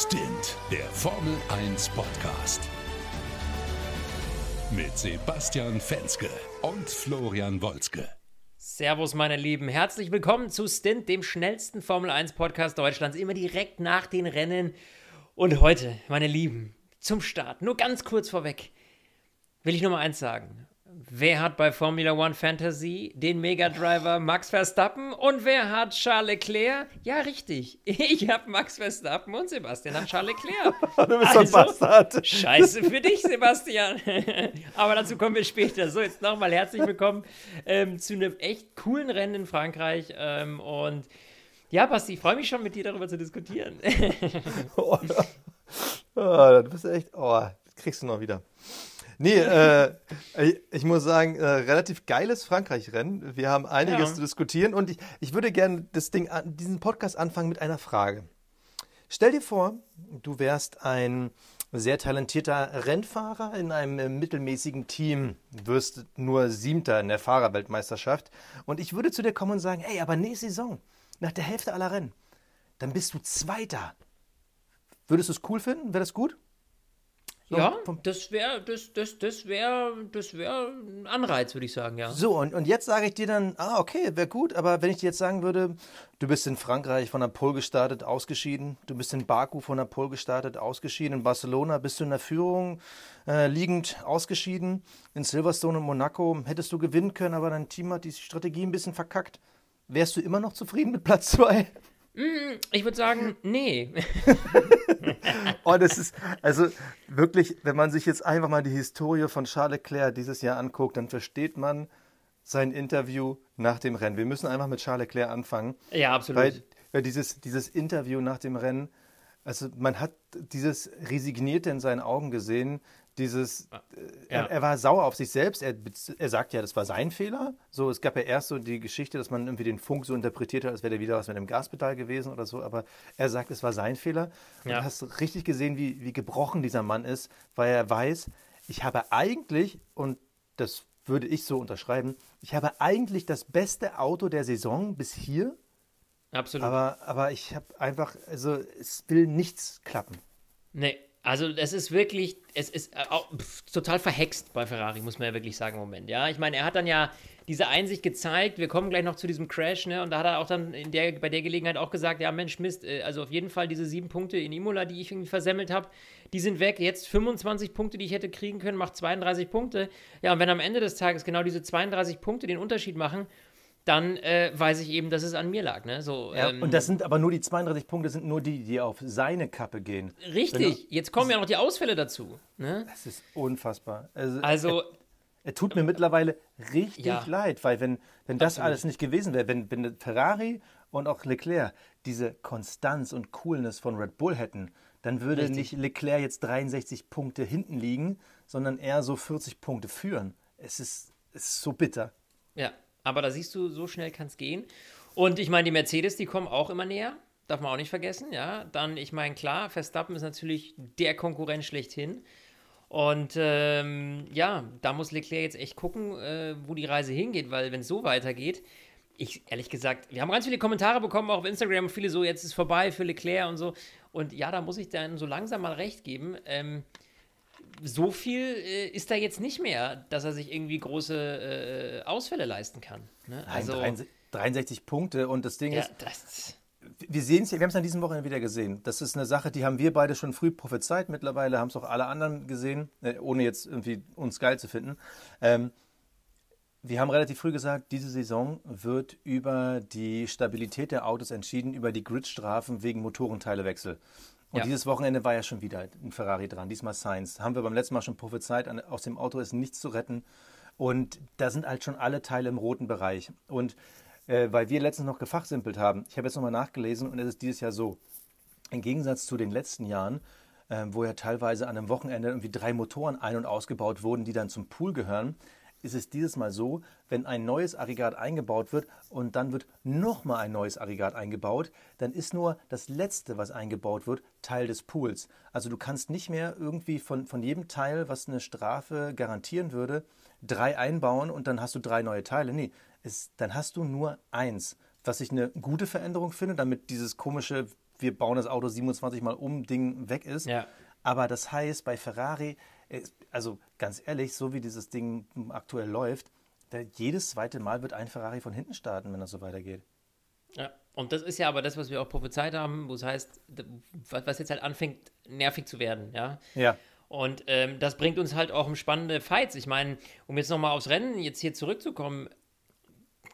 Stint, der Formel 1 Podcast. Mit Sebastian Fenske und Florian Wolzke. Servus, meine Lieben. Herzlich willkommen zu Stint, dem schnellsten Formel 1 Podcast Deutschlands. Immer direkt nach den Rennen. Und heute, meine Lieben, zum Start, nur ganz kurz vorweg, will ich nur mal eins sagen. Wer hat bei Formula One Fantasy den Mega Driver Max Verstappen und wer hat Charles Leclerc? Ja, richtig. Ich habe Max Verstappen und Sebastian hat Charles Leclerc. du bist also, ein Bastard. Scheiße für dich, Sebastian. Aber dazu kommen wir später. So, jetzt nochmal herzlich willkommen ähm, zu einem echt coolen Rennen in Frankreich. Ähm, und ja, Basti, ich freue mich schon, mit dir darüber zu diskutieren. oh, oh, du bist echt, oh, kriegst du noch wieder. Nee, äh, ich muss sagen, äh, relativ geiles Frankreich-Rennen. Wir haben einiges ja. zu diskutieren und ich, ich würde gerne das Ding, diesen Podcast anfangen mit einer Frage. Stell dir vor, du wärst ein sehr talentierter Rennfahrer in einem mittelmäßigen Team, wirst nur Siebter in der Fahrerweltmeisterschaft und ich würde zu dir kommen und sagen, ey, aber nächste Saison, nach der Hälfte aller Rennen, dann bist du Zweiter. Würdest du es cool finden? Wäre das gut? So, ja, das wäre das, das, das wär, das wär ein Anreiz, würde ich sagen, ja. So, und, und jetzt sage ich dir dann, ah, okay, wäre gut, aber wenn ich dir jetzt sagen würde, du bist in Frankreich von der Pole gestartet, ausgeschieden, du bist in Baku von der Pole gestartet, ausgeschieden, in Barcelona bist du in der Führung äh, liegend ausgeschieden, in Silverstone und Monaco hättest du gewinnen können, aber dein Team hat die Strategie ein bisschen verkackt. Wärst du immer noch zufrieden mit Platz 2? Mm, ich würde sagen, nee. oh, das ist, also wirklich, wenn man sich jetzt einfach mal die Historie von Charles Leclerc dieses Jahr anguckt, dann versteht man sein Interview nach dem Rennen. Wir müssen einfach mit Charles Leclerc anfangen. Ja, absolut. Weil, weil dieses, dieses Interview nach dem Rennen, also man hat dieses Resignierte in seinen Augen gesehen, dieses, äh, ja. er, er, war sauer auf sich selbst. Er, er sagt ja, das war sein Fehler. So, es gab ja erst so die Geschichte, dass man irgendwie den Funk so interpretiert hat, als wäre der wieder was mit dem Gaspedal gewesen oder so. Aber er sagt, es war sein Fehler. Und ja. du hast richtig gesehen, wie, wie gebrochen dieser Mann ist, weil er weiß, ich habe eigentlich, und das würde ich so unterschreiben, ich habe eigentlich das beste Auto der Saison bis hier. Absolut. Aber, aber ich habe einfach, also es will nichts klappen. Nee, also es ist wirklich, es ist äh, pf, total verhext bei Ferrari, muss man ja wirklich sagen im Moment. Ja, ich meine, er hat dann ja diese Einsicht gezeigt. Wir kommen gleich noch zu diesem Crash, ne? Und da hat er auch dann in der, bei der Gelegenheit auch gesagt, ja Mensch, Mist, äh, also auf jeden Fall diese sieben Punkte in Imola, die ich irgendwie versemmelt habe, die sind weg. Jetzt 25 Punkte, die ich hätte kriegen können, macht 32 Punkte. Ja, und wenn am Ende des Tages genau diese 32 Punkte den Unterschied machen, dann äh, weiß ich eben, dass es an mir lag. Ne? So, ja, ähm, und das sind aber nur die 32 Punkte, sind nur die, die auf seine Kappe gehen. Richtig, du, jetzt kommen ja noch die Ausfälle dazu. Ne? Das ist unfassbar. Also, also er, er tut mir mittlerweile richtig ja, leid, weil wenn, wenn das absolut. alles nicht gewesen wäre, wenn, wenn Ferrari und auch Leclerc diese Konstanz und Coolness von Red Bull hätten, dann würde richtig. nicht Leclerc jetzt 63 Punkte hinten liegen, sondern eher so 40 Punkte führen. Es ist, es ist so bitter. Ja, aber da siehst du, so schnell kann es gehen. Und ich meine, die Mercedes, die kommen auch immer näher. Darf man auch nicht vergessen, ja. Dann, ich meine, klar, Verstappen ist natürlich der Konkurrent schlechthin. Und ähm, ja, da muss Leclerc jetzt echt gucken, äh, wo die Reise hingeht, weil wenn es so weitergeht, ich ehrlich gesagt, wir haben ganz viele Kommentare bekommen, auch auf Instagram, viele so, jetzt ist vorbei für Leclerc und so. Und ja, da muss ich dann so langsam mal recht geben. Ähm, so viel äh, ist da jetzt nicht mehr, dass er sich irgendwie große äh, Ausfälle leisten kann. Ne? Also, Nein, 63 Punkte und das Ding ja, ist. Das wir sehen es, wir haben es an diesem Wochenende wieder gesehen. Das ist eine Sache, die haben wir beide schon früh prophezeit. Mittlerweile haben es auch alle anderen gesehen, äh, ohne jetzt irgendwie uns geil zu finden. Ähm, wir haben relativ früh gesagt, diese Saison wird über die Stabilität der Autos entschieden, über die Gridstrafen wegen Motorenteilewechsel. Und ja. dieses Wochenende war ja schon wieder ein Ferrari dran, diesmal Sainz. Haben wir beim letzten Mal schon prophezeit, aus dem Auto ist nichts zu retten. Und da sind halt schon alle Teile im roten Bereich. Und äh, weil wir letztens noch gefachsimpelt haben, ich habe jetzt nochmal nachgelesen und es ist dieses Jahr so. Im Gegensatz zu den letzten Jahren, äh, wo ja teilweise an einem Wochenende irgendwie drei Motoren ein- und ausgebaut wurden, die dann zum Pool gehören, ist es dieses Mal so, wenn ein neues Aggregat eingebaut wird und dann wird nochmal ein neues Aggregat eingebaut, dann ist nur das letzte, was eingebaut wird, Teil des Pools. Also du kannst nicht mehr irgendwie von, von jedem Teil, was eine Strafe garantieren würde, drei einbauen und dann hast du drei neue Teile. Nee, es, dann hast du nur eins. Was ich eine gute Veränderung finde, damit dieses komische wir bauen das Auto 27 Mal um, Ding weg ist. Ja. Aber das heißt, bei Ferrari, also ganz ehrlich, so wie dieses Ding aktuell läuft, jedes zweite Mal wird ein Ferrari von hinten starten, wenn das so weitergeht. Ja, und das ist ja aber das, was wir auch prophezeit haben, wo es heißt, was jetzt halt anfängt, nervig zu werden, ja. Ja. Und ähm, das bringt uns halt auch um spannende Fights. Ich meine, um jetzt nochmal aufs Rennen jetzt hier zurückzukommen,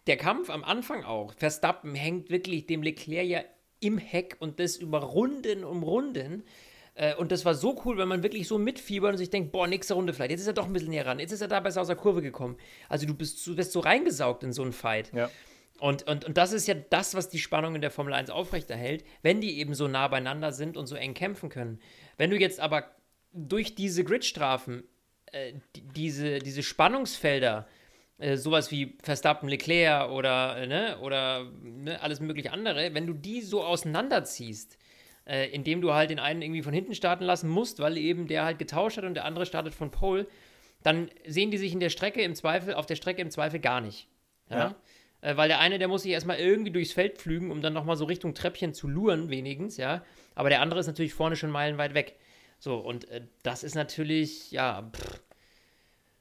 der Kampf am Anfang auch, Verstappen hängt wirklich dem Leclerc ja im Heck und das über Runden um Runden. Äh, und das war so cool, wenn man wirklich so mitfiebert und sich denkt, boah, nächste Runde vielleicht. Jetzt ist er doch ein bisschen näher ran. Jetzt ist er da besser aus der Kurve gekommen. Also du bist, du bist so reingesaugt in so einen Fight. Ja. Und, und, und das ist ja das, was die Spannung in der Formel 1 aufrechterhält, wenn die eben so nah beieinander sind und so eng kämpfen können. Wenn du jetzt aber durch diese Gridstrafen äh, diese, diese Spannungsfelder, äh, sowas wie Verstappen, Leclerc oder, äh, ne, oder ne, alles mögliche andere, wenn du die so auseinanderziehst, äh, indem du halt den einen irgendwie von hinten starten lassen musst, weil eben der halt getauscht hat und der andere startet von Pole, dann sehen die sich in der Strecke im Zweifel, auf der Strecke im Zweifel gar nicht. Ja. ja. Äh, weil der eine, der muss sich erstmal irgendwie durchs Feld pflügen, um dann nochmal so Richtung Treppchen zu luren, wenigstens, ja. Aber der andere ist natürlich vorne schon meilenweit weg. So, und äh, das ist natürlich, ja, pff,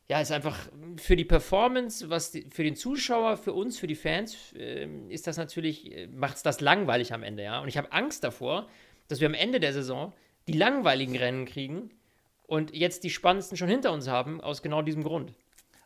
ja, ist einfach für die Performance, was die, für den Zuschauer, für uns, für die Fans, äh, ist das natürlich, äh, macht es das langweilig am Ende, ja. Und ich habe Angst davor, dass wir am Ende der Saison die langweiligen Rennen kriegen und jetzt die spannendsten schon hinter uns haben, aus genau diesem Grund.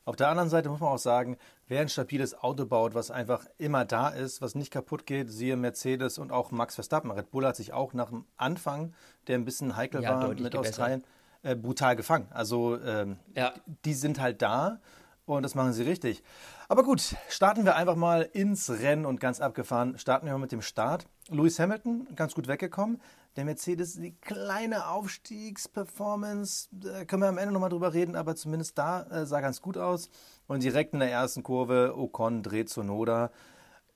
Auf der anderen Seite muss man auch sagen, wer ein stabiles Auto baut, was einfach immer da ist, was nicht kaputt geht, siehe Mercedes und auch Max Verstappen. Red Bull hat sich auch nach dem Anfang, der ein bisschen heikel ja, war mit. Australien, äh, brutal gefangen. Also ähm, ja. die sind halt da und das machen sie richtig. Aber gut, starten wir einfach mal ins Rennen und ganz abgefahren. Starten wir mal mit dem Start. Lewis Hamilton ganz gut weggekommen. Der Mercedes, die kleine Aufstiegsperformance, da können wir am Ende nochmal drüber reden, aber zumindest da äh, sah ganz gut aus. Und direkt in der ersten Kurve, Ocon dreht Zunoda.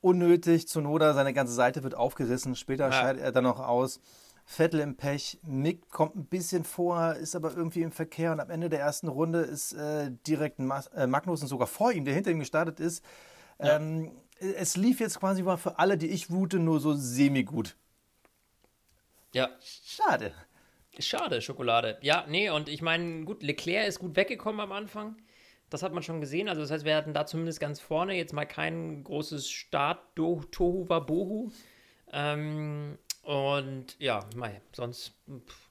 Unnötig, Zunoda, seine ganze Seite wird aufgerissen. Später ja. scheidet er dann noch aus. Vettel im Pech, Mick kommt ein bisschen vor, ist aber irgendwie im Verkehr und am Ende der ersten Runde ist äh, direkt Mas äh, Magnussen sogar vor ihm, der hinter ihm gestartet ist. Ja. Ähm, es lief jetzt quasi mal für alle, die ich route, nur so semi-gut. Ja. Schade. Schade, Schokolade. Ja, nee, und ich meine, gut, Leclerc ist gut weggekommen am Anfang. Das hat man schon gesehen. Also, das heißt, wir hatten da zumindest ganz vorne jetzt mal kein großes Start-Tohu Wabohu. Ähm, und ja, mei, sonst,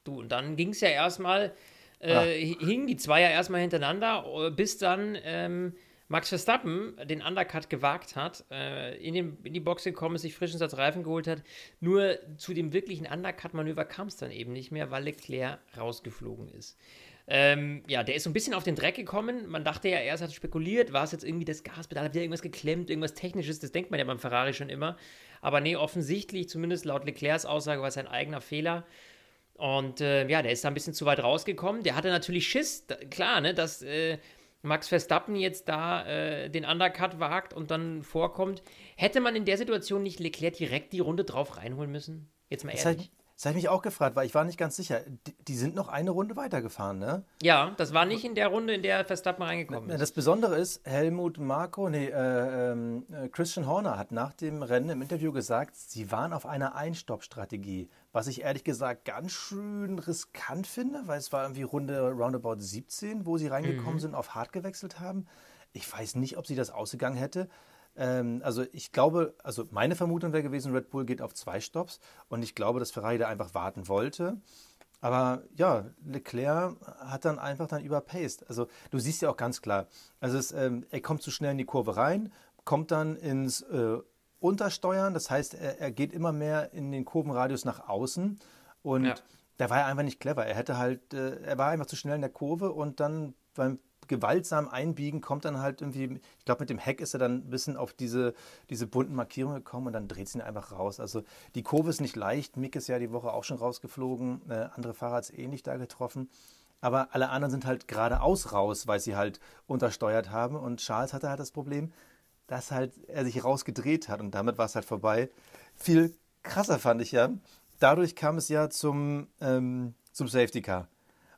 du, und dann ging es ja erstmal, äh, hingen die zwei ja erstmal hintereinander, äh, bis dann ähm, Max Verstappen den Undercut gewagt hat, äh, in, den, in die Box gekommen ist, sich frischen Satz Reifen geholt hat. Nur zu dem wirklichen Undercut-Manöver kam es dann eben nicht mehr, weil Leclerc rausgeflogen ist. Ähm, ja, der ist so ein bisschen auf den Dreck gekommen. Man dachte ja erst, hat spekuliert, war es jetzt irgendwie das Gaspedal, hat wieder irgendwas geklemmt, irgendwas Technisches, das denkt man ja beim Ferrari schon immer. Aber nee, offensichtlich, zumindest laut Leclercs Aussage, war es ein eigener Fehler. Und äh, ja, der ist da ein bisschen zu weit rausgekommen. Der hatte natürlich Schiss, da, klar, ne, dass äh, Max Verstappen jetzt da äh, den Undercut wagt und dann vorkommt. Hätte man in der Situation nicht Leclerc direkt die Runde drauf reinholen müssen? Jetzt mal ehrlich. Das habe ich mich auch gefragt, weil ich war nicht ganz sicher. Die, die, sind noch eine Runde weitergefahren, ne? Ja, das war nicht in der Runde, in der Verstappen reingekommen ist. Das Besondere ist, Helmut Marko, nee, äh, äh, Christian Horner hat nach dem Rennen im Interview gesagt, sie waren auf einer Einstopp-Strategie. Was ich ehrlich gesagt ganz schön riskant finde, weil es war irgendwie Runde roundabout 17, wo sie reingekommen mhm. sind, auf hart gewechselt haben. Ich weiß nicht, ob sie das ausgegangen hätte. Ähm, also ich glaube, also meine Vermutung wäre gewesen, Red Bull geht auf zwei Stops und ich glaube, dass Ferrari da einfach warten wollte. Aber ja, Leclerc hat dann einfach dann überpaced. Also du siehst ja auch ganz klar, also es, ähm, er kommt zu schnell in die Kurve rein, kommt dann ins äh, Untersteuern, das heißt, er, er, geht immer mehr in den Kurvenradius nach außen und ja. da war er einfach nicht clever. Er hätte halt, äh, er war einfach zu schnell in der Kurve und dann beim gewaltsam einbiegen, kommt dann halt irgendwie, ich glaube, mit dem Heck ist er dann ein bisschen auf diese, diese bunten Markierungen gekommen und dann dreht sie ihn einfach raus. Also die Kurve ist nicht leicht. Mick ist ja die Woche auch schon rausgeflogen. Äh, andere Fahrer hat es ähnlich da getroffen. Aber alle anderen sind halt geradeaus raus, weil sie halt untersteuert haben. Und Charles hatte halt das Problem, dass halt er sich rausgedreht hat und damit war es halt vorbei. Viel krasser fand ich ja. Dadurch kam es ja zum, ähm, zum Safety Car.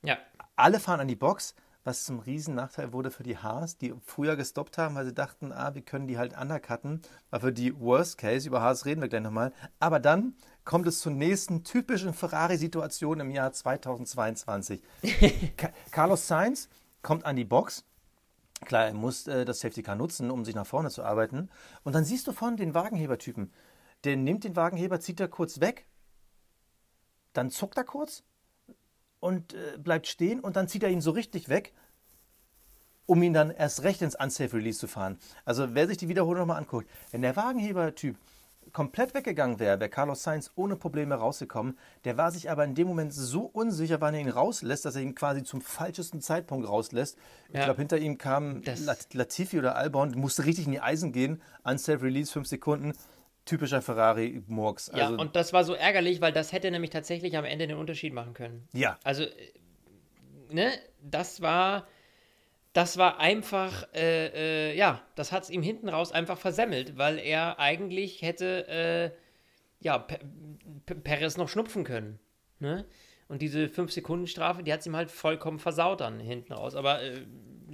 Ja. Alle fahren an die Box was zum riesen Nachteil wurde für die Haas, die früher gestoppt haben, weil sie dachten, ah, wir können die halt undercutten. War für die Worst Case, über Haas reden wir gleich nochmal. Aber dann kommt es zur nächsten typischen Ferrari-Situation im Jahr 2022. Carlos Sainz kommt an die Box. Klar, er muss äh, das Safety Car nutzen, um sich nach vorne zu arbeiten. Und dann siehst du vorne den Wagenhebertypen. Der nimmt den Wagenheber, zieht er kurz weg, dann zuckt er kurz und äh, bleibt stehen und dann zieht er ihn so richtig weg, um ihn dann erst recht ins Unsafe Release zu fahren. Also wer sich die Wiederholung nochmal anguckt, wenn der Wagenheber-Typ komplett weggegangen wäre, wäre Carlos Sainz ohne Probleme rausgekommen. Der war sich aber in dem Moment so unsicher, wann er ihn rauslässt, dass er ihn quasi zum falschesten Zeitpunkt rauslässt. Ja. Ich glaube, hinter ihm kam Latifi oder Albon, musste richtig in die Eisen gehen. Unsafe Release, fünf Sekunden. Typischer Ferrari-Murks. Ja, also, und das war so ärgerlich, weil das hätte nämlich tatsächlich am Ende den Unterschied machen können. Ja. Also, äh, ne, das war das war einfach, äh, äh, ja, das hat es ihm hinten raus einfach versemmelt, weil er eigentlich hätte, äh, ja, P P Perez noch schnupfen können. Ne? Und diese 5-Sekunden-Strafe, die hat es ihm halt vollkommen versaut dann hinten raus. Aber äh,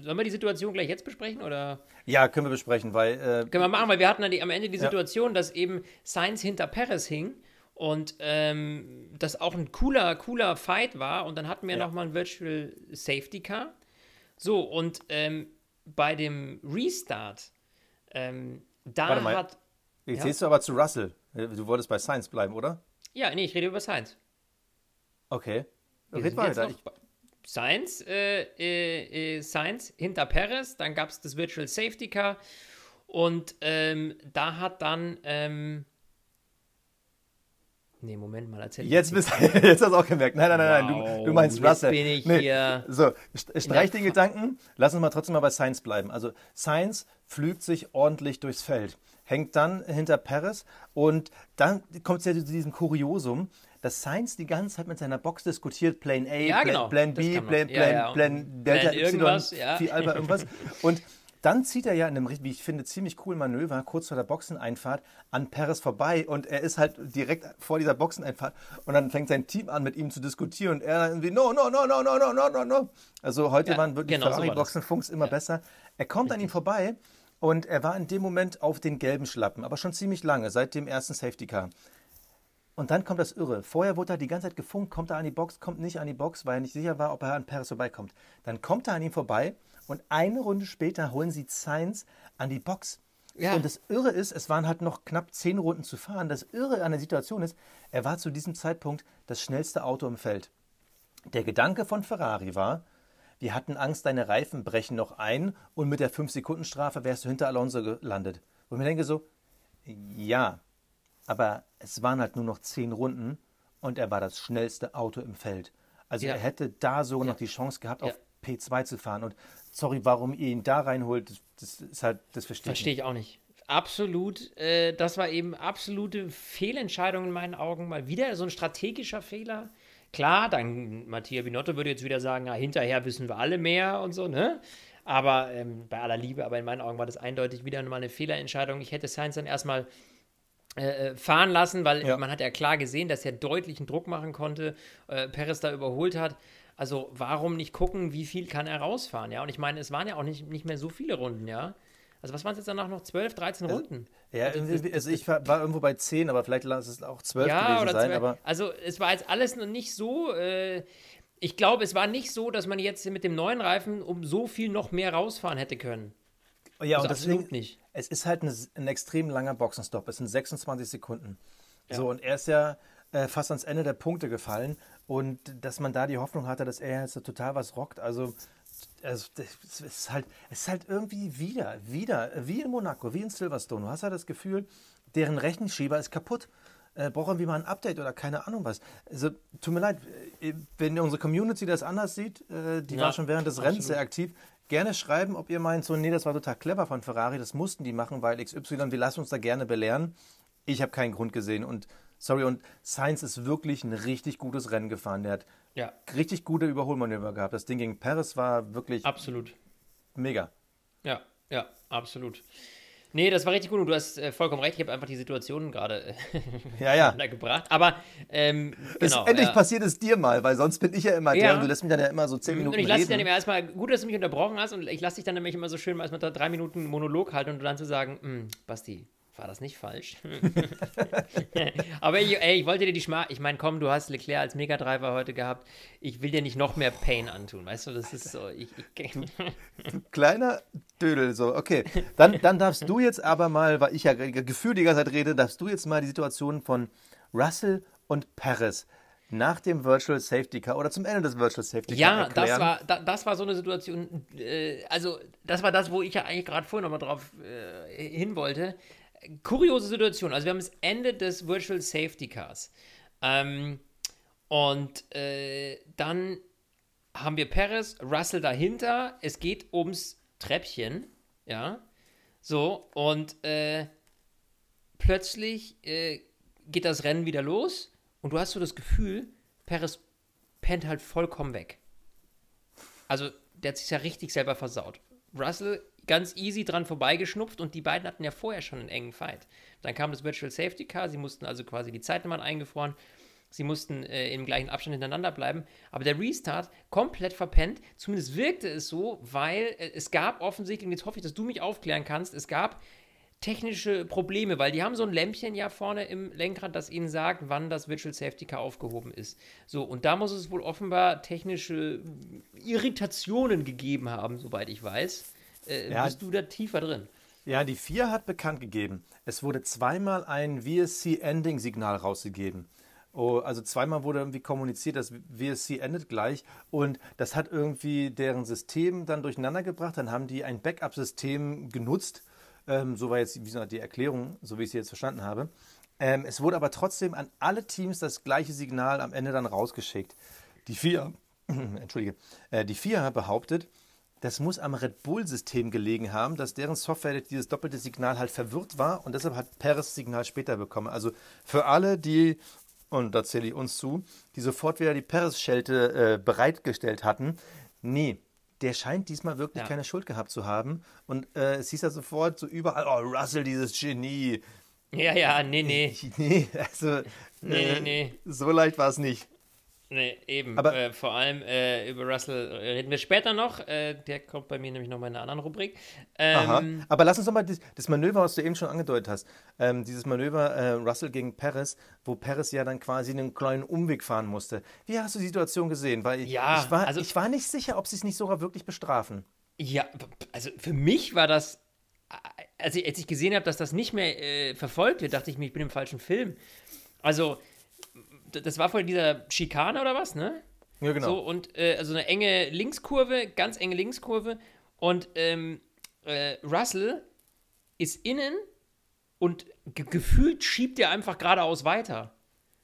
sollen wir die Situation gleich jetzt besprechen? Oder? Ja, können wir besprechen, weil. Äh, können wir machen, weil wir hatten die, am Ende die Situation, ja. dass eben Sainz hinter Perez hing und ähm, das auch ein cooler, cooler Fight war. Und dann hatten wir ja. nochmal ein Virtual Safety Car. So, und ähm, bei dem Restart, ähm, da Warte mal. hat. Jetzt ja? gehst du aber zu Russell. Du wolltest bei Science bleiben, oder? Ja, nee, ich rede über Science. Okay. Red weiter. Science, äh, äh, äh, Science hinter Perez, dann gab es das Virtual Safety Car und ähm, da hat dann ähm, Nee, Moment mal, erzähl Jetzt, bist, jetzt hast du auch gemerkt. Nein, nein, nein, wow, nein. Du, du meinst Russell. bin ich nee. hier. So, streich den Gedanken. Lass uns mal trotzdem mal bei Science bleiben. Also, Science pflügt sich ordentlich durchs Feld, hängt dann hinter Paris und dann kommt es ja zu diesem Kuriosum, dass Science die ganze Zeit mit seiner Box diskutiert, Plan A, ja, Plan, genau. Plan B, Plan, Plan, ja, ja. Plan Delta Plan irgendwas, Y. Phi Alpha irgendwas. Und dann zieht er ja in einem, wie ich finde, ziemlich coolen Manöver kurz vor der Boxeneinfahrt an Perez vorbei und er ist halt direkt vor dieser Boxeneinfahrt und dann fängt sein Team an, mit ihm zu diskutieren und er dann irgendwie, no, no, no, no, no, no, no, no, no. Also heute ja, waren wirklich genau Ferrari-Boxenfunks so immer ja. besser. Er kommt an ihm vorbei und er war in dem Moment auf den gelben Schlappen, aber schon ziemlich lange, seit dem ersten Safety Car. Und dann kommt das Irre. Vorher wurde er die ganze Zeit gefunkt, kommt er an die Box, kommt nicht an die Box, weil er nicht sicher war, ob er an Perez vorbeikommt. Dann kommt er an ihm vorbei und eine Runde später holen sie Sainz an die Box. Ja. Und das Irre ist, es waren halt noch knapp zehn Runden zu fahren. Das Irre an der Situation ist, er war zu diesem Zeitpunkt das schnellste Auto im Feld. Der Gedanke von Ferrari war, wir hatten Angst, deine Reifen brechen noch ein und mit der 5-Sekunden-Strafe wärst du hinter Alonso gelandet. Und ich mir denke so, ja, aber es waren halt nur noch zehn Runden und er war das schnellste Auto im Feld. Also ja. er hätte da sogar ja. noch die Chance gehabt, auf P2 zu fahren. Und sorry, warum ihr ihn da reinholt, das, ist halt, das verstehe Verstehe ich auch nicht. Absolut, äh, das war eben absolute Fehlentscheidung in meinen Augen. Mal wieder so ein strategischer Fehler. Klar, dann Mattia Binotto würde jetzt wieder sagen, na, hinterher wissen wir alle mehr und so, ne? Aber ähm, bei aller Liebe, aber in meinen Augen war das eindeutig wieder mal eine Fehlerentscheidung. Ich hätte Sainz dann erstmal äh, äh, fahren lassen, weil ja. man hat ja klar gesehen, dass er deutlichen Druck machen konnte, äh, Perez da überholt hat. Also warum nicht gucken, wie viel kann er rausfahren, ja? Und ich meine, es waren ja auch nicht, nicht mehr so viele Runden, ja? Also was waren es jetzt danach noch? 12, 13 also, Runden? Ja, also, also ich war, war, irgendwo bei 10, aber vielleicht lass es auch 12 ja, gewesen oder sein. 12. Aber also es war jetzt alles noch nicht so... Äh, ich glaube, es war nicht so, dass man jetzt mit dem neuen Reifen um so viel noch mehr rausfahren hätte können. Ja, also und deswegen, nicht. Es ist halt ein, ein extrem langer Boxenstopp. Es sind 26 Sekunden. Ja. So, und er ist ja äh, fast ans Ende der Punkte gefallen. Und dass man da die Hoffnung hatte, dass er jetzt total was rockt. Also, also es ist halt, es ist halt irgendwie wieder, wieder, wie in Monaco, wie in Silverstone. Du hast ja das Gefühl, deren Rechenschieber ist kaputt. Äh, brauchen wir mal ein Update oder keine Ahnung was. Also, tut mir leid, äh, wenn unsere Community das anders sieht, äh, die ja, war schon während des. Rennens sehr aktiv. Gerne schreiben, ob ihr meint, so, nee, das war total clever von Ferrari, das mussten die machen, weil XY, wir lassen uns da gerne belehren. Ich habe keinen Grund gesehen und Sorry, und Sainz ist wirklich ein richtig gutes Rennen gefahren. Der hat ja. richtig gute Überholmanöver gehabt. Das Ding gegen Paris war wirklich. Absolut. Mega. Ja, ja, absolut. Nee, das war richtig gut und du hast äh, vollkommen recht. Ich habe einfach die Situation gerade äh, ja, ja. gebracht. Aber ähm, genau, endlich ja. passiert es dir mal, weil sonst bin ich ja immer ja. der und du lässt mich dann ja immer so zehn Minuten Und ich lasse dich dann immer erstmal, gut, dass du mich unterbrochen hast und ich lasse dich dann nämlich immer so schön erstmal drei Minuten Monolog halten und dann zu sagen, hm, Basti, war das nicht falsch? Aber ich, ey, ich wollte dir die Schma. Ich meine, komm, du hast Leclerc als Megadriver heute gehabt. Ich will dir nicht noch mehr Pain antun, weißt du? Das ist so. Ich, ich Kleiner Dödel, so. Okay. Dann, dann darfst du jetzt aber mal, weil ich ja gefühlt die ganze Zeit rede, darfst du jetzt mal die Situation von Russell und Paris nach dem Virtual Safety Car oder zum Ende des Virtual Safety Car ja, erklären. das war, da, das war so eine Situation, äh, also das war das, wo ich ja eigentlich gerade vorhin nochmal drauf äh, hin wollte kuriose Situation. Also wir haben das Ende des Virtual Safety Cars. Ähm, und äh, dann haben wir Perez, Russell dahinter. Es geht ums Treppchen. Ja. So, und äh, plötzlich äh, geht das Rennen wieder los. Und du hast so das Gefühl, Perez pennt halt vollkommen weg. Also, der hat sich ja richtig selber versaut. Russell ganz easy dran vorbeigeschnupft und die beiden hatten ja vorher schon einen engen Fight. Dann kam das Virtual Safety Car, sie mussten also quasi die Zeitnummern eingefroren, sie mussten äh, im gleichen Abstand hintereinander bleiben, aber der Restart komplett verpennt, zumindest wirkte es so, weil äh, es gab offensichtlich, und jetzt hoffe ich, dass du mich aufklären kannst, es gab technische Probleme, weil die haben so ein Lämpchen ja vorne im Lenkrad, das ihnen sagt, wann das Virtual Safety Car aufgehoben ist. So, und da muss es wohl offenbar technische Irritationen gegeben haben, soweit ich weiß. Äh, ja, bist du da tiefer drin? Ja, die FIA hat bekannt gegeben, es wurde zweimal ein VSC-Ending-Signal rausgegeben. Oh, also zweimal wurde irgendwie kommuniziert, dass VSC endet gleich und das hat irgendwie deren System dann durcheinander gebracht. Dann haben die ein Backup-System genutzt. Ähm, so war jetzt die Erklärung, so wie ich sie jetzt verstanden habe. Ähm, es wurde aber trotzdem an alle Teams das gleiche Signal am Ende dann rausgeschickt. Die FIA, Entschuldige, äh, die FIA behauptet, das muss am Red Bull-System gelegen haben, dass deren Software dieses doppelte Signal halt verwirrt war und deshalb hat Perez Signal später bekommen. Also für alle, die, und da zähle ich uns zu, die sofort wieder die Perez-Schelte äh, bereitgestellt hatten, nee, der scheint diesmal wirklich ja. keine Schuld gehabt zu haben. Und äh, es hieß ja sofort so überall, oh, Russell, dieses Genie. Ja, ja, nee, nee. nee, also nee, äh, nee, nee. so leicht war es nicht. Nee, eben. Aber äh, vor allem äh, über Russell reden wir später noch. Äh, der kommt bei mir nämlich noch mal in einer anderen Rubrik. Ähm, Aha. Aber lass uns doch mal das, das, Manöver, was du eben schon angedeutet hast, ähm, dieses Manöver äh, Russell gegen Perez, wo Perez ja dann quasi einen kleinen Umweg fahren musste. Wie hast du die Situation gesehen? Weil ja, ich, war, also, ich war nicht sicher, ob sie es nicht sogar wirklich bestrafen. Ja, also für mich war das, als ich, als ich gesehen habe, dass das nicht mehr äh, verfolgt wird, dachte ich mir, ich bin im falschen Film. Also das war vor dieser Schikane oder was, ne? Ja, genau. So, und äh, also eine enge Linkskurve, ganz enge Linkskurve. Und ähm, äh, Russell ist innen und ge gefühlt schiebt er einfach geradeaus weiter.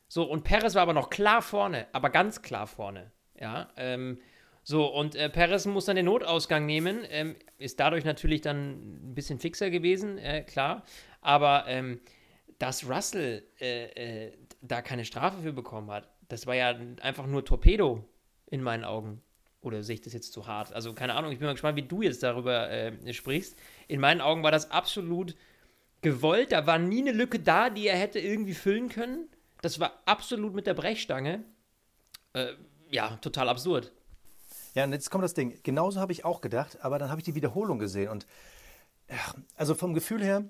So, und Perez war aber noch klar vorne, aber ganz klar vorne. Ja, ähm, so, und äh, Perez muss dann den Notausgang nehmen, ähm, ist dadurch natürlich dann ein bisschen fixer gewesen, äh, klar. Aber ähm, dass Russell äh, äh, da keine Strafe für bekommen hat, das war ja einfach nur Torpedo in meinen Augen. Oder sehe ich das jetzt zu hart? Also keine Ahnung, ich bin mal gespannt, wie du jetzt darüber äh, sprichst. In meinen Augen war das absolut gewollt. Da war nie eine Lücke da, die er hätte irgendwie füllen können. Das war absolut mit der Brechstange. Äh, ja, total absurd. Ja, und jetzt kommt das Ding. Genauso habe ich auch gedacht, aber dann habe ich die Wiederholung gesehen. Und ja, also vom Gefühl her,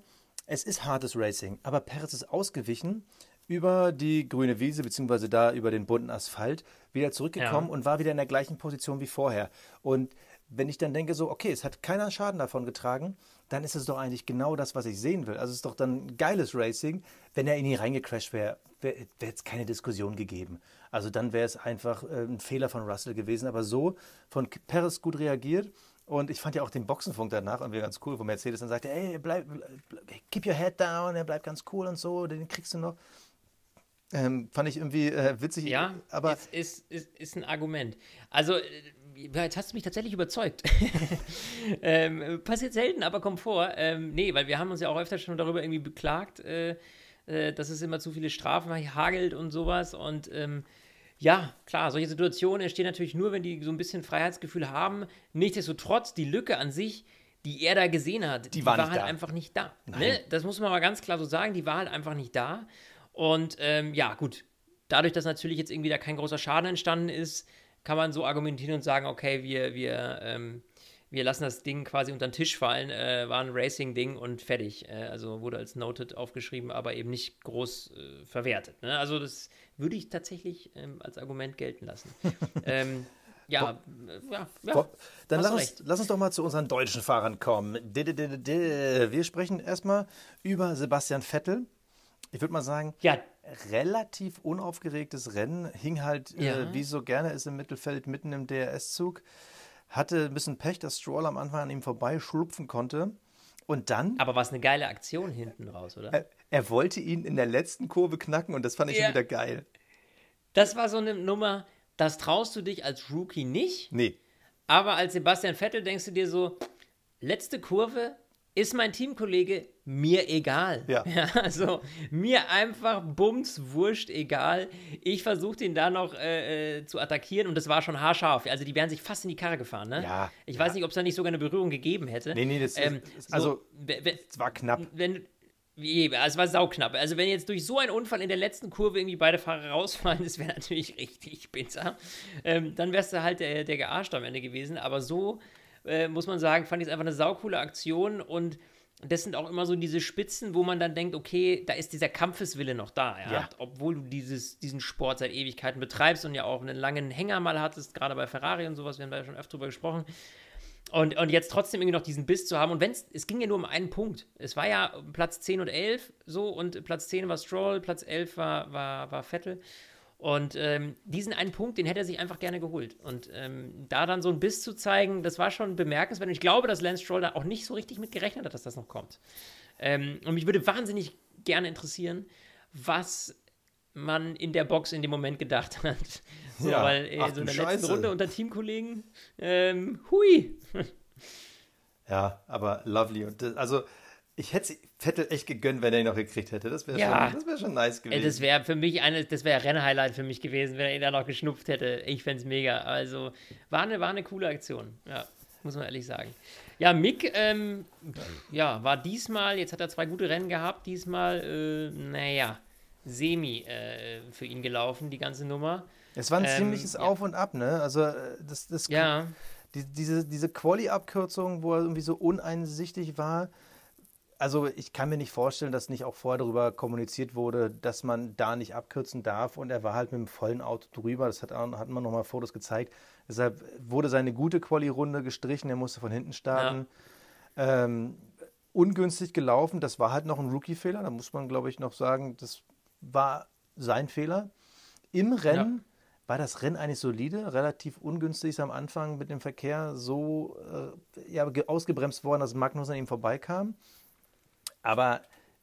es ist hartes Racing, aber Perez ist ausgewichen über die grüne Wiese, beziehungsweise da über den bunten Asphalt, wieder zurückgekommen ja. und war wieder in der gleichen Position wie vorher. Und wenn ich dann denke, so, okay, es hat keiner Schaden davon getragen, dann ist es doch eigentlich genau das, was ich sehen will. Also es ist doch dann geiles Racing. Wenn er in ihn reingecrashed wäre, wäre wär jetzt keine Diskussion gegeben. Also dann wäre es einfach äh, ein Fehler von Russell gewesen. Aber so von Perez gut reagiert. Und ich fand ja auch den Boxenfunk danach irgendwie ganz cool, wo Mercedes dann sagte, ey, bleib, bleib keep your head down, er bleibt ganz cool und so, den kriegst du noch. Ähm, fand ich irgendwie äh, witzig. Ja, aber ist, ist, ist, ist ein Argument. Also, äh, jetzt hast du mich tatsächlich überzeugt. ähm, passiert selten, aber kommt vor. Ähm, nee, weil wir haben uns ja auch öfter schon darüber irgendwie beklagt, äh, äh, dass es immer zu viele Strafen hagelt und sowas. Und ähm, ja, klar, solche Situationen entstehen natürlich nur, wenn die so ein bisschen Freiheitsgefühl haben. Nichtsdestotrotz, die Lücke an sich, die er da gesehen hat, die, die war, war halt da. einfach nicht da. Ne? Das muss man mal ganz klar so sagen, die war halt einfach nicht da. Und ähm, ja, gut, dadurch, dass natürlich jetzt irgendwie da kein großer Schaden entstanden ist, kann man so argumentieren und sagen, okay, wir, wir, ähm, wir lassen das Ding quasi unter den Tisch fallen, äh, war ein Racing-Ding und fertig. Äh, also wurde als Noted aufgeschrieben, aber eben nicht groß äh, verwertet. Ne? Also das würde ich tatsächlich ähm, als Argument gelten lassen. ähm, ja, ja, ja, Dann lass uns, lass uns doch mal zu unseren deutschen Fahrern kommen. Wir sprechen erstmal über Sebastian Vettel. Ich würde mal sagen, ja. relativ unaufgeregtes Rennen. Hing halt, äh, ja. äh, wie so gerne ist, im Mittelfeld mitten im DRS-Zug. Hatte ein bisschen Pech, dass Stroll am Anfang an ihm vorbei schlupfen konnte. Und dann. Aber war es eine geile Aktion hinten raus, oder? Er, er, wollte ihn in der letzten Kurve knacken und das fand ich ja. schon wieder geil. Das war so eine Nummer, das traust du dich als Rookie nicht. Nee. Aber als Sebastian Vettel denkst du dir so, letzte Kurve ist mein Teamkollege mir egal. Ja. ja also mir einfach bums, wurscht, egal. Ich versuche den da noch äh, äh, zu attackieren und das war schon haarscharf. Also die wären sich fast in die Karre gefahren, ne? Ja. Ich ja. weiß nicht, ob es da nicht sogar eine Berührung gegeben hätte. Nee, nee, das ähm, ist, also es war knapp. Wenn, es war sauknapp. Also wenn jetzt durch so einen Unfall in der letzten Kurve irgendwie beide Fahrer rausfallen, das wäre natürlich richtig bitter. Ähm, dann wärst du halt der, der gearscht am Ende gewesen. Aber so äh, muss man sagen, fand ich es einfach eine saukoole Aktion und das sind auch immer so diese Spitzen, wo man dann denkt, okay, da ist dieser Kampfeswille noch da, ja? Ja. obwohl du dieses, diesen Sport seit Ewigkeiten betreibst und ja auch einen langen Hänger mal hattest, gerade bei Ferrari und sowas, wir haben da ja schon öfter drüber gesprochen. Und, und jetzt trotzdem irgendwie noch diesen Biss zu haben. Und wenn es ging ja nur um einen Punkt. Es war ja Platz 10 und 11 so und Platz 10 war Stroll, Platz 11 war, war, war Vettel. Und ähm, diesen einen Punkt, den hätte er sich einfach gerne geholt. Und ähm, da dann so ein Biss zu zeigen, das war schon bemerkenswert. Und ich glaube, dass Lance Stroll da auch nicht so richtig mit gerechnet hat, dass das noch kommt. Ähm, und mich würde wahnsinnig gerne interessieren, was man in der Box in dem Moment gedacht hat. So, ja, weil äh, so in der Scheiße. letzten Runde unter Teamkollegen, ähm, hui. ja, aber lovely. Und das, also ich hätte Vettel echt gegönnt, wenn er ihn noch gekriegt hätte. Das wäre ja. schon, wär schon nice gewesen. Das wäre für mich eine, das wäre Rennhighlight für mich gewesen, wenn er ihn da noch geschnupft hätte. Ich fände es mega. Also war eine, war eine coole Aktion. Ja, muss man ehrlich sagen. Ja, Mick, ähm, ja, war diesmal, jetzt hat er zwei gute Rennen gehabt, diesmal, äh, naja, semi äh, für ihn gelaufen, die ganze Nummer. Es war ein ähm, ziemliches ja. Auf und Ab, ne? Also, äh, das, das ja. Die, diese, diese Quali-Abkürzung, wo er irgendwie so uneinsichtig war, also ich kann mir nicht vorstellen, dass nicht auch vorher darüber kommuniziert wurde, dass man da nicht abkürzen darf. Und er war halt mit dem vollen Auto drüber. Das hat, hat man nochmal Fotos gezeigt. Deshalb wurde seine gute Quali-Runde gestrichen. Er musste von hinten starten. Ja. Ähm, ungünstig gelaufen. Das war halt noch ein Rookie-Fehler. Da muss man, glaube ich, noch sagen, das war sein Fehler. Im Rennen ja. war das Rennen eigentlich solide, relativ ungünstig ist am Anfang mit dem Verkehr so äh, ja, ausgebremst worden, dass Magnus an ihm vorbeikam. Aber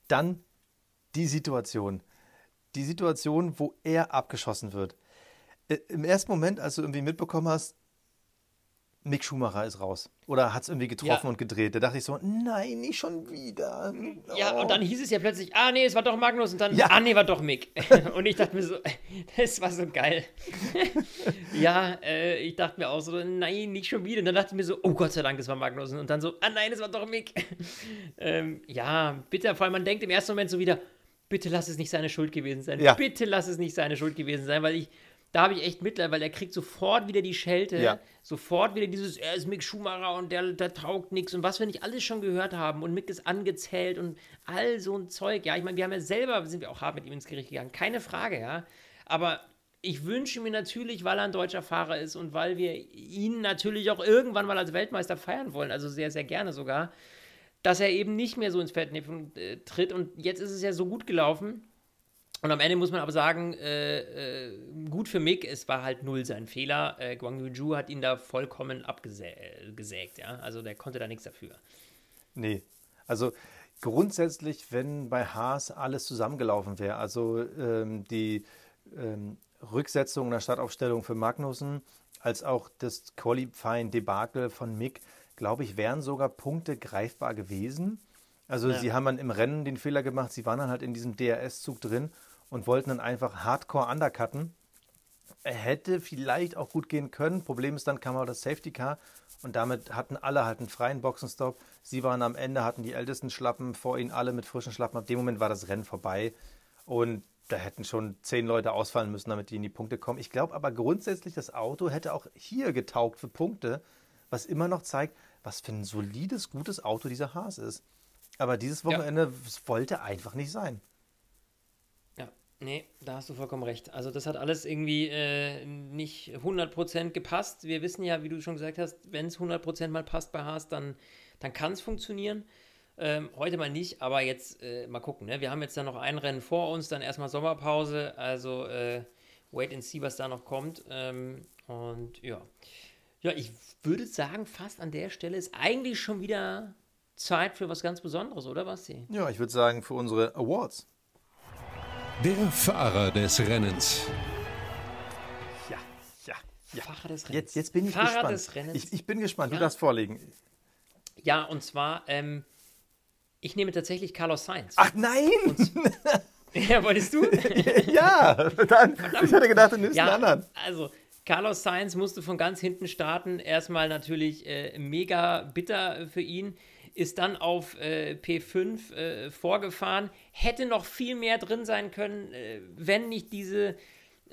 dann die Situation. Die Situation, wo er abgeschossen wird. Äh, Im ersten Moment, als du irgendwie mitbekommen hast, Mick Schumacher ist raus. Oder hat es irgendwie getroffen ja. und gedreht. Da dachte ich so, nein, nicht schon wieder. Oh. Ja, und dann hieß es ja plötzlich, ah nee, es war doch Magnus. Und dann, ja. ah nee, war doch Mick. und ich dachte mir so, das war so geil. ja, äh, ich dachte mir auch so, nein, nicht schon wieder. Und dann dachte ich mir so, oh Gott sei Dank, es war Magnus. Und dann so, ah nein, es war doch Mick. ähm, ja, bitte, vor allem man denkt im ersten Moment so wieder, bitte lass es nicht seine Schuld gewesen sein. Ja. Bitte lass es nicht seine Schuld gewesen sein, weil ich da habe ich echt Mitleid, weil er kriegt sofort wieder die Schelte, ja. sofort wieder dieses, er ist Mick Schumacher und der, der taugt nichts und was wir nicht alles schon gehört haben und Mick ist angezählt und all so ein Zeug. Ja, ich meine, wir haben ja selber, sind wir auch hart mit ihm ins Gericht gegangen, keine Frage, ja. Aber ich wünsche mir natürlich, weil er ein deutscher Fahrer ist und weil wir ihn natürlich auch irgendwann mal als Weltmeister feiern wollen, also sehr, sehr gerne sogar, dass er eben nicht mehr so ins Fettnäpfchen äh, tritt und jetzt ist es ja so gut gelaufen und am Ende muss man aber sagen, äh, äh, gut für Mick, es war halt null sein Fehler. Äh, Guang Yuju hat ihn da vollkommen abgesägt, ja. Also der konnte da nichts dafür. Nee. Also grundsätzlich, wenn bei Haas alles zusammengelaufen wäre, also ähm, die ähm, Rücksetzung der Startaufstellung für Magnussen, als auch das Qualifying-Debakel von Mick, glaube ich, wären sogar Punkte greifbar gewesen. Also ja. sie haben dann im Rennen den Fehler gemacht, sie waren dann halt in diesem DRS-Zug drin und wollten dann einfach hardcore undercutten. hätte vielleicht auch gut gehen können. Problem ist dann kam auch das Safety Car und damit hatten alle halt einen freien Boxenstopp. Sie waren am Ende, hatten die ältesten Schlappen, vor ihnen alle mit frischen Schlappen. Ab dem Moment war das Rennen vorbei und da hätten schon zehn Leute ausfallen müssen, damit die in die Punkte kommen. Ich glaube aber grundsätzlich, das Auto hätte auch hier getaugt für Punkte, was immer noch zeigt, was für ein solides, gutes Auto dieser Haas ist. Aber dieses Wochenende ja. wollte einfach nicht sein. Nee, da hast du vollkommen recht. Also das hat alles irgendwie äh, nicht 100% gepasst. Wir wissen ja, wie du schon gesagt hast, wenn es 100% mal passt bei Haas, dann, dann kann es funktionieren. Ähm, heute mal nicht, aber jetzt äh, mal gucken. Ne? Wir haben jetzt dann noch ein Rennen vor uns, dann erstmal Sommerpause. Also äh, wait and see, was da noch kommt. Ähm, und ja. Ja, ich würde sagen, fast an der Stelle ist eigentlich schon wieder Zeit für was ganz Besonderes, oder Basti? Ja, ich würde sagen, für unsere Awards. Der Fahrer des Rennens. Ja, ja, ja. Fahrer des Rennens. Jetzt, jetzt bin ich Fahrer gespannt. Des Rennens. Ich, ich bin gespannt, ja. du darfst vorlegen. Ja, und zwar, ähm, ich nehme tatsächlich Carlos Sainz. Ach nein! Ja, wolltest du? ja, dann. Verdammt. Ich hätte gedacht, du nimmst ja, einen anderen. Also, Carlos Sainz musste von ganz hinten starten. Erstmal natürlich äh, mega bitter für ihn ist dann auf äh, P5 äh, vorgefahren. Hätte noch viel mehr drin sein können, äh, wenn nicht diese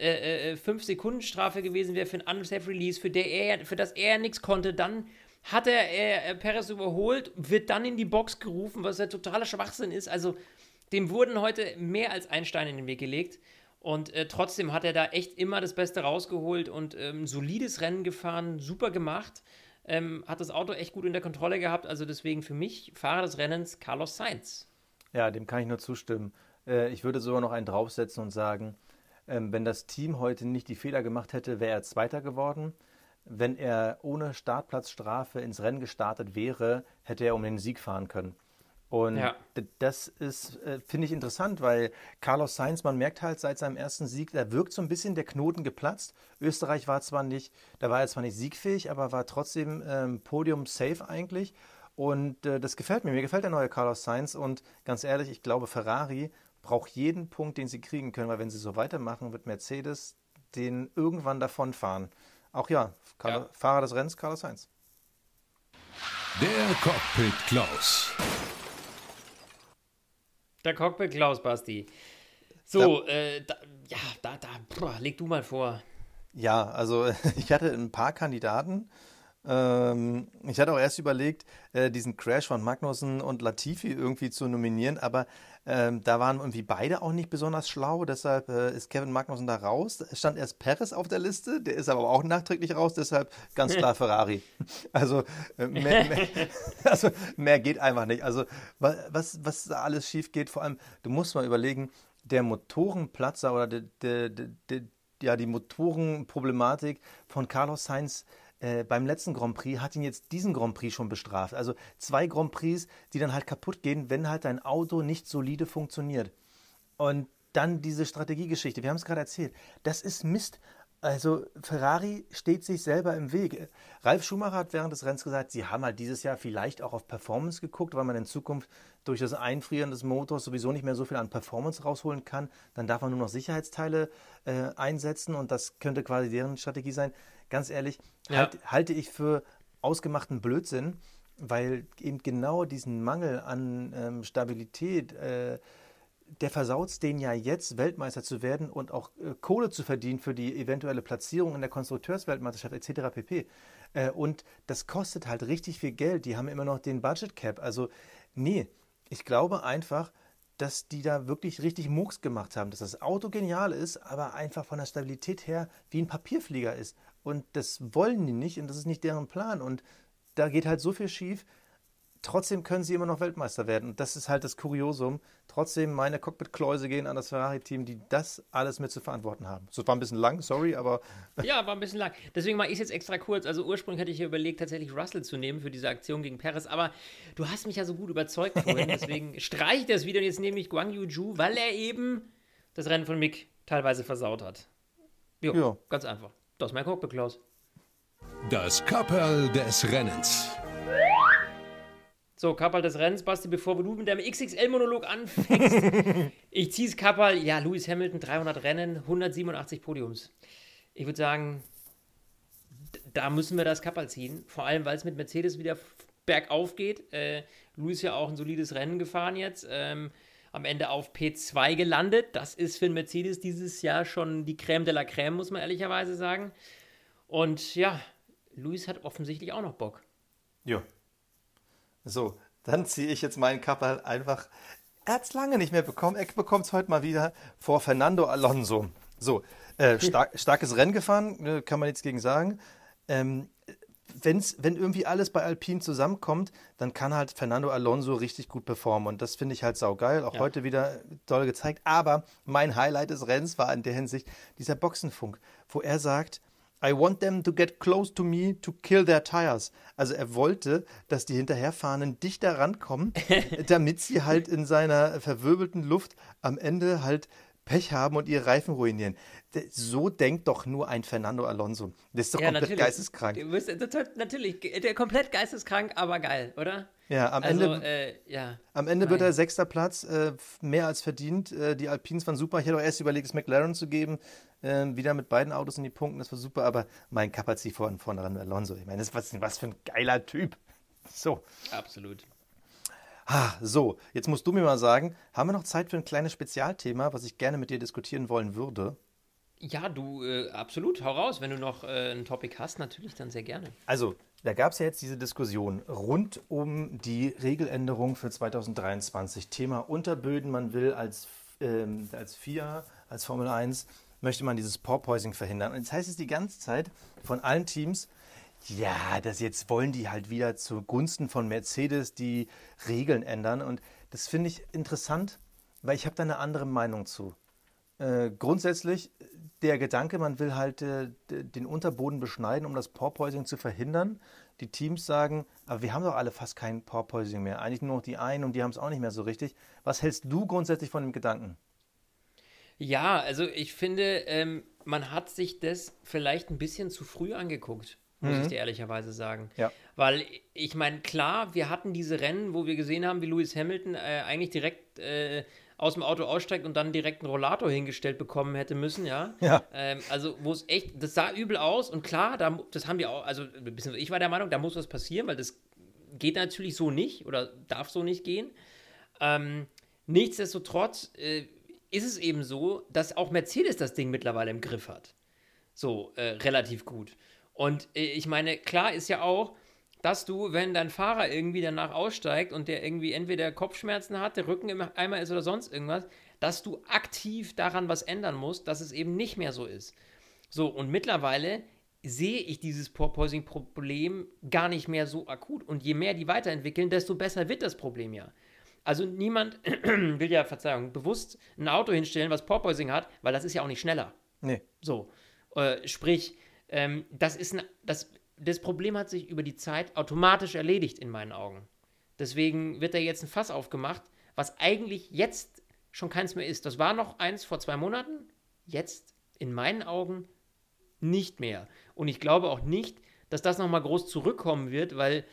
5-Sekunden-Strafe äh, äh, gewesen wäre für ein Unsafe Release, für, der er, für das er nichts konnte. Dann hat er äh, Perez überholt, wird dann in die Box gerufen, was ja totaler Schwachsinn ist. Also dem wurden heute mehr als ein Stein in den Weg gelegt. Und trotzdem hat er da echt immer das Beste rausgeholt und ähm, solides Rennen gefahren, super gemacht ähm, hat das Auto echt gut in der Kontrolle gehabt. Also deswegen für mich Fahrer des Rennens Carlos Sainz. Ja, dem kann ich nur zustimmen. Äh, ich würde sogar noch einen draufsetzen und sagen, ähm, wenn das Team heute nicht die Fehler gemacht hätte, wäre er Zweiter geworden. Wenn er ohne Startplatzstrafe ins Rennen gestartet wäre, hätte er um den Sieg fahren können. Und ja. das ist, äh, finde ich interessant, weil Carlos Sainz, man merkt halt seit seinem ersten Sieg, da wirkt so ein bisschen der Knoten geplatzt. Österreich war zwar nicht, da war er zwar nicht siegfähig, aber war trotzdem ähm, Podium safe eigentlich. Und äh, das gefällt mir. Mir gefällt der neue Carlos Sainz. Und ganz ehrlich, ich glaube, Ferrari braucht jeden Punkt, den sie kriegen können, weil wenn sie so weitermachen, wird Mercedes den irgendwann davonfahren. Auch ja, ja. Fahrer des Rennens, Carlos Sainz. Der Cockpit Klaus. Der Cockpit Klaus, Basti. So, da, äh, da, ja, da, da, boah, leg du mal vor. Ja, also ich hatte ein paar Kandidaten. Ähm, ich hatte auch erst überlegt, äh, diesen Crash von Magnussen und Latifi irgendwie zu nominieren, aber ähm, da waren irgendwie beide auch nicht besonders schlau, deshalb äh, ist Kevin Magnussen da raus. Es stand erst Perez auf der Liste, der ist aber auch nachträglich raus, deshalb ganz klar Ferrari. Also, äh, mehr, mehr, also mehr geht einfach nicht. Also was, was da alles schief geht, vor allem, du musst mal überlegen, der Motorenplatzer oder de, de, de, ja, die Motorenproblematik von Carlos Sainz äh, beim letzten Grand Prix hat ihn jetzt diesen Grand Prix schon bestraft. Also zwei Grand Prix, die dann halt kaputt gehen, wenn halt dein Auto nicht solide funktioniert. Und dann diese Strategiegeschichte, wir haben es gerade erzählt, das ist Mist. Also Ferrari steht sich selber im Weg. Ralf Schumacher hat während des Rennens gesagt, sie haben halt dieses Jahr vielleicht auch auf Performance geguckt, weil man in Zukunft durch das Einfrieren des Motors sowieso nicht mehr so viel an Performance rausholen kann. Dann darf man nur noch Sicherheitsteile äh, einsetzen und das könnte quasi deren Strategie sein ganz ehrlich, ja. halt, halte ich für ausgemachten Blödsinn, weil eben genau diesen Mangel an ähm, Stabilität, äh, der versaut den ja jetzt, Weltmeister zu werden und auch äh, Kohle zu verdienen für die eventuelle Platzierung in der Konstrukteursweltmeisterschaft etc. pp. Äh, und das kostet halt richtig viel Geld. Die haben immer noch den Budget Cap. Also, nee, ich glaube einfach, dass die da wirklich richtig Mucks gemacht haben, dass das Auto genial ist, aber einfach von der Stabilität her wie ein Papierflieger ist. Und das wollen die nicht und das ist nicht deren Plan. Und da geht halt so viel schief. Trotzdem können sie immer noch Weltmeister werden. Und das ist halt das Kuriosum. Trotzdem, meine Cockpit-Kläuse gehen an das Ferrari-Team, die das alles mit zu verantworten haben. So war ein bisschen lang, sorry, aber. Ja, war ein bisschen lang. Deswegen mache ich es jetzt extra kurz. Also, ursprünglich hatte ich ja überlegt, tatsächlich Russell zu nehmen für diese Aktion gegen Perez. Aber du hast mich ja so gut überzeugt vorhin. Deswegen streiche ich das wieder und jetzt nehme ich Guang Yu Ju, weil er eben das Rennen von Mick teilweise versaut hat. Jo, ja, ganz einfach. Das ist mein Cockpit, Klaus. Das Kapperl des Rennens. So, Kapperl des Rennens, Basti, bevor du mit deinem XXL-Monolog anfängst. ich ziehe es Kapperl. Ja, Lewis Hamilton, 300 Rennen, 187 Podiums. ich würde sagen, da müssen wir das Kapperl ziehen. Vor allem, weil es mit Mercedes wieder bergauf geht. Äh, Luis ja auch ein solides Rennen gefahren jetzt. Ähm, am Ende auf P2 gelandet. Das ist für Mercedes dieses Jahr schon die Crème de la Crème, muss man ehrlicherweise sagen. Und ja, Luis hat offensichtlich auch noch Bock. Ja. So, dann ziehe ich jetzt meinen Kapperl einfach. Er hat es lange nicht mehr bekommen. Er bekommt es heute mal wieder vor Fernando Alonso. So, äh, stark, starkes Rennen gefahren, äh, kann man nichts gegen sagen. Ähm, wenn's, wenn irgendwie alles bei Alpine zusammenkommt, dann kann halt Fernando Alonso richtig gut performen. Und das finde ich halt saugeil. Auch ja. heute wieder toll gezeigt. Aber mein Highlight des Rennens war in der Hinsicht dieser Boxenfunk, wo er sagt, I want them to get close to me to kill their tires. Also er wollte, dass die Hinterherfahrenden dichter rankommen, damit sie halt in seiner verwirbelten Luft am Ende halt Pech haben und ihre Reifen ruinieren. So denkt doch nur ein Fernando Alonso. Das ist doch ja, komplett natürlich. geisteskrank. Bist, natürlich, der komplett geisteskrank, aber geil, oder? Ja, am also, Ende, äh, ja. Am Ende wird er sechster Platz, äh, mehr als verdient. Äh, die Alpines waren super. Ich hätte auch erst überlegt, es McLaren zu geben. Ähm, wieder mit beiden Autos in die Punkte, das war super. Aber mein Kapazität vorne, vorne ran Alonso. Ich meine, das was, was für ein geiler Typ. So. Absolut. Ah, so, jetzt musst du mir mal sagen, haben wir noch Zeit für ein kleines Spezialthema, was ich gerne mit dir diskutieren wollen würde? Ja, du, äh, absolut, hau raus. Wenn du noch äh, ein Topic hast, natürlich dann sehr gerne. Also, da gab es ja jetzt diese Diskussion rund um die Regeländerung für 2023. Thema Unterböden. Man will als, ähm, als FIA, als Formel 1, möchte man dieses Porpoising verhindern. Und jetzt heißt es die ganze Zeit von allen Teams, ja, das jetzt wollen die halt wieder zugunsten von Mercedes die Regeln ändern. Und das finde ich interessant, weil ich habe da eine andere Meinung zu. Äh, grundsätzlich der Gedanke, man will halt äh, den Unterboden beschneiden, um das Porpoising zu verhindern. Die Teams sagen, aber wir haben doch alle fast kein Porpoising mehr. Eigentlich nur noch die einen und die haben es auch nicht mehr so richtig. Was hältst du grundsätzlich von dem Gedanken? Ja, also ich finde, ähm, man hat sich das vielleicht ein bisschen zu früh angeguckt muss mhm. ich dir ehrlicherweise sagen. Ja. Weil ich meine, klar, wir hatten diese Rennen, wo wir gesehen haben, wie Lewis Hamilton äh, eigentlich direkt äh, aus dem Auto aussteigt und dann direkt einen Rollator hingestellt bekommen hätte müssen, ja. ja. Ähm, also, wo es echt, das sah übel aus und klar, da, das haben wir auch, also ich war der Meinung, da muss was passieren, weil das geht natürlich so nicht oder darf so nicht gehen. Ähm, nichtsdestotrotz äh, ist es eben so, dass auch Mercedes das Ding mittlerweile im Griff hat. So, äh, relativ gut. Und äh, ich meine, klar ist ja auch, dass du, wenn dein Fahrer irgendwie danach aussteigt und der irgendwie entweder Kopfschmerzen hat, der Rücken im Eimer ist oder sonst irgendwas, dass du aktiv daran was ändern musst, dass es eben nicht mehr so ist. So, und mittlerweile sehe ich dieses Porpoising-Problem gar nicht mehr so akut. Und je mehr die weiterentwickeln, desto besser wird das Problem ja. Also niemand will ja, Verzeihung, bewusst ein Auto hinstellen, was Porpoising hat, weil das ist ja auch nicht schneller. Nee. So. Äh, sprich, ähm, das, ist ein, das, das Problem hat sich über die Zeit automatisch erledigt in meinen Augen. Deswegen wird da jetzt ein Fass aufgemacht, was eigentlich jetzt schon keins mehr ist. Das war noch eins vor zwei Monaten, jetzt in meinen Augen nicht mehr. Und ich glaube auch nicht, dass das nochmal groß zurückkommen wird, weil,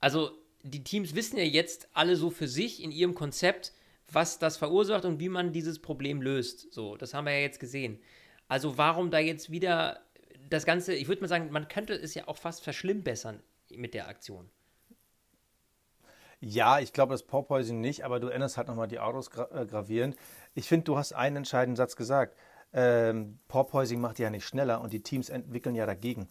also die Teams wissen ja jetzt alle so für sich in ihrem Konzept, was das verursacht und wie man dieses Problem löst. So, das haben wir ja jetzt gesehen. Also warum da jetzt wieder das Ganze, ich würde mal sagen, man könnte es ja auch fast verschlimmbessern mit der Aktion. Ja, ich glaube das Porpoising nicht, aber du änderst halt nochmal die Autos gra äh, gravierend. Ich finde, du hast einen entscheidenden Satz gesagt. Ähm, Porpoising macht ja nicht schneller und die Teams entwickeln ja dagegen.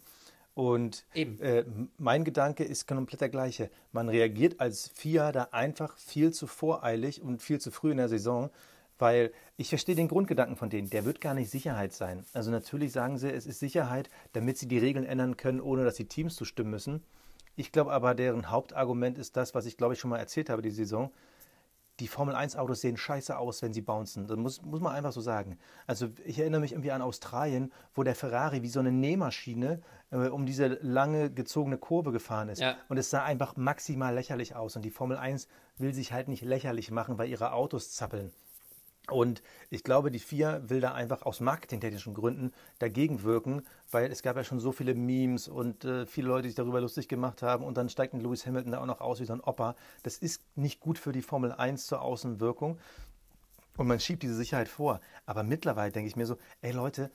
Und äh, mein Gedanke ist komplett der gleiche. Man reagiert als FIA da einfach viel zu voreilig und viel zu früh in der Saison weil ich verstehe den Grundgedanken von denen, der wird gar nicht Sicherheit sein. Also natürlich sagen sie, es ist Sicherheit, damit sie die Regeln ändern können, ohne dass die Teams zustimmen müssen. Ich glaube aber, deren Hauptargument ist das, was ich glaube ich schon mal erzählt habe, die Saison. Die Formel 1 Autos sehen scheiße aus, wenn sie bouncen. Das muss, muss man einfach so sagen. Also ich erinnere mich irgendwie an Australien, wo der Ferrari wie so eine Nähmaschine äh, um diese lange gezogene Kurve gefahren ist. Ja. Und es sah einfach maximal lächerlich aus. Und die Formel 1 will sich halt nicht lächerlich machen, weil ihre Autos zappeln. Und ich glaube, die FIA will da einfach aus marketingtechnischen Gründen dagegen wirken, weil es gab ja schon so viele Memes und äh, viele Leute, die sich darüber lustig gemacht haben und dann steigt ein Lewis Hamilton da auch noch aus wie so ein Opa. Das ist nicht gut für die Formel 1 zur Außenwirkung und man schiebt diese Sicherheit vor. Aber mittlerweile denke ich mir so, ey Leute,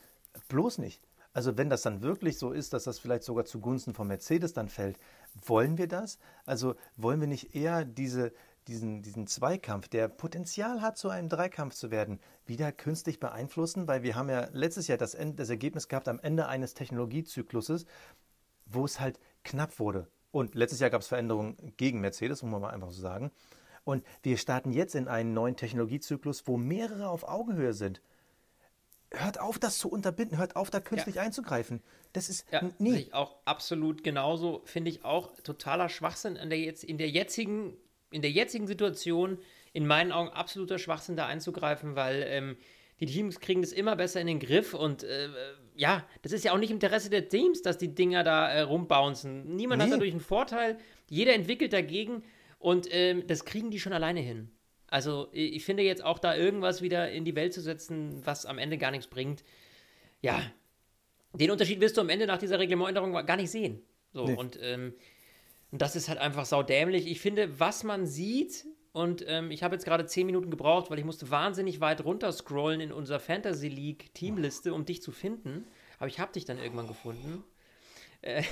Bloß nicht. Also wenn das dann wirklich so ist, dass das vielleicht sogar zugunsten von Mercedes dann fällt, wollen wir das? Also wollen wir nicht eher diese, diesen, diesen Zweikampf, der Potenzial hat, zu einem Dreikampf zu werden, wieder künstlich beeinflussen? Weil wir haben ja letztes Jahr das, das Ergebnis gehabt am Ende eines Technologiezykluses, wo es halt knapp wurde. Und letztes Jahr gab es Veränderungen gegen Mercedes, muss man mal einfach so sagen. Und wir starten jetzt in einen neuen Technologiezyklus, wo mehrere auf Augenhöhe sind. Hört auf, das zu unterbinden, hört auf, da künstlich ja. einzugreifen. Das ist ja, nie. Auch absolut genauso, finde ich auch totaler Schwachsinn in der, jetzt, in der jetzigen, in der jetzigen Situation, in meinen Augen absoluter Schwachsinn, da einzugreifen, weil ähm, die Teams kriegen das immer besser in den Griff und äh, ja, das ist ja auch nicht im Interesse der Teams, dass die Dinger da äh, rumbouncen. Niemand nee. hat dadurch einen Vorteil, jeder entwickelt dagegen und ähm, das kriegen die schon alleine hin. Also ich finde jetzt auch da irgendwas wieder in die Welt zu setzen, was am Ende gar nichts bringt. Ja, den Unterschied wirst du am Ende nach dieser Reglementänderung gar nicht sehen. So, nee. und, ähm, und das ist halt einfach saudämlich. Ich finde, was man sieht, und ähm, ich habe jetzt gerade zehn Minuten gebraucht, weil ich musste wahnsinnig weit runter scrollen in unserer Fantasy League Teamliste, um dich zu finden. Aber ich habe dich dann irgendwann gefunden. Äh,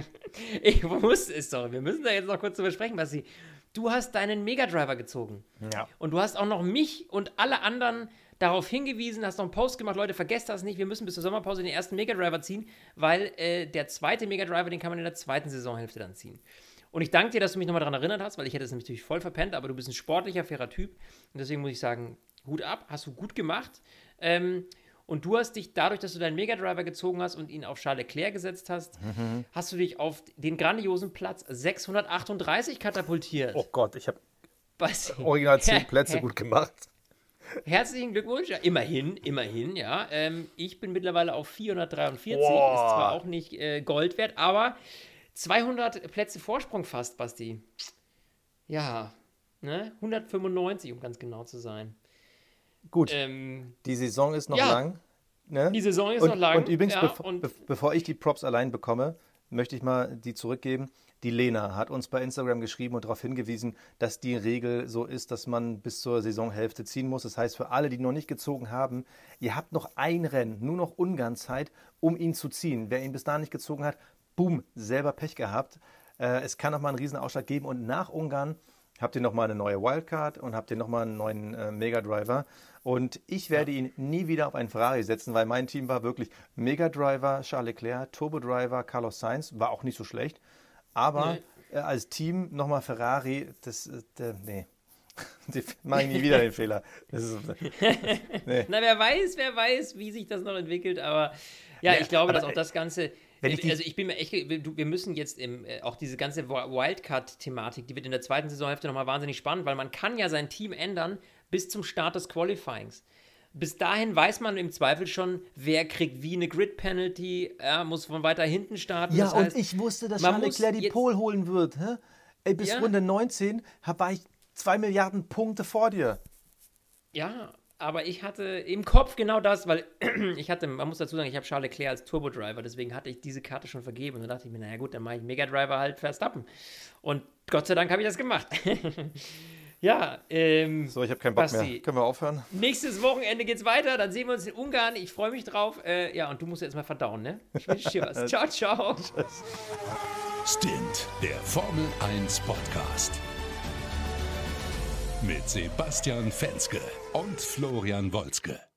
ich wusste es doch. Wir müssen da jetzt noch kurz drüber sprechen, Basti. Du hast deinen Mega Driver gezogen. Ja. Und du hast auch noch mich und alle anderen darauf hingewiesen, hast noch einen Post gemacht, Leute, vergesst das nicht, wir müssen bis zur Sommerpause den ersten Mega Driver ziehen, weil äh, der zweite Mega Driver, den kann man in der zweiten Saisonhälfte dann ziehen. Und ich danke dir, dass du mich nochmal daran erinnert hast, weil ich hätte es natürlich voll verpennt, aber du bist ein sportlicher, fairer Typ. Und deswegen muss ich sagen, Hut ab, hast du gut gemacht. Ähm, und du hast dich dadurch, dass du deinen Mega Driver gezogen hast und ihn auf Charles Leclerc gesetzt hast, mhm. hast du dich auf den grandiosen Platz 638 katapultiert. Oh Gott, ich habe original 10 Plätze gut gemacht. Herzlichen Glückwunsch. Ja, immerhin, immerhin, ja. Ähm, ich bin mittlerweile auf 443. Boah. Ist zwar auch nicht äh, Gold wert, aber 200 Plätze Vorsprung fast, Basti. Ja, ne? 195, um ganz genau zu sein. Gut, ähm, die Saison ist noch ja, lang. Ne? Die Saison ist und, noch lang. Und übrigens, ja, bev und be bevor ich die Props allein bekomme, möchte ich mal die zurückgeben. Die Lena hat uns bei Instagram geschrieben und darauf hingewiesen, dass die Regel so ist, dass man bis zur Saisonhälfte ziehen muss. Das heißt, für alle, die noch nicht gezogen haben, ihr habt noch ein Rennen, nur noch Ungarn Zeit, um ihn zu ziehen. Wer ihn bis dahin nicht gezogen hat, boom, selber Pech gehabt. Äh, es kann noch mal einen riesen Ausschlag geben und nach Ungarn habt ihr noch mal eine neue Wildcard und habt ihr noch mal einen neuen äh, Mega Driver. Und ich werde ihn nie wieder auf einen Ferrari setzen, weil mein Team war wirklich Mega Driver, Charles Leclerc, Turbo Driver, Carlos Sainz, war auch nicht so schlecht. Aber nee. äh, als Team nochmal Ferrari, das, äh, nee. mache ich nie wieder den Fehler. Ist, nee. Na, wer weiß, wer weiß, wie sich das noch entwickelt, aber ja, ja ich glaube, dass auch das Ganze ich also ich bin mir echt, wir müssen jetzt im, äh, auch diese ganze Wildcard-Thematik, die wird in der zweiten Saisonhälfte nochmal wahnsinnig spannend, weil man kann ja sein Team ändern bis zum Start des Qualifyings. Bis dahin weiß man im Zweifel schon, wer kriegt wie eine Grid-Penalty, er muss von weiter hinten starten. Ja, das heißt, und ich wusste, dass Charles Leclerc die Pole holen wird. Hä? Ey, bis ja. Runde 19 war ich zwei Milliarden Punkte vor dir. Ja, aber ich hatte im Kopf genau das, weil ich hatte, man muss dazu sagen, ich habe Charles Leclerc als Turbo Driver, deswegen hatte ich diese Karte schon vergeben. Und dann dachte ich mir, naja gut, dann mache ich Mega Driver halt Verstappen. Und Gott sei Dank habe ich das gemacht. ja, ähm. So, ich habe keinen Bock Basti, mehr. Können wir aufhören? Nächstes Wochenende geht's weiter, dann sehen wir uns in Ungarn. Ich freue mich drauf. Äh, ja, und du musst jetzt mal verdauen, ne? Ich wünsche dir was. ciao, ciao. Stint, der Formel 1 Podcast mit Sebastian Fenske und Florian Wolzke.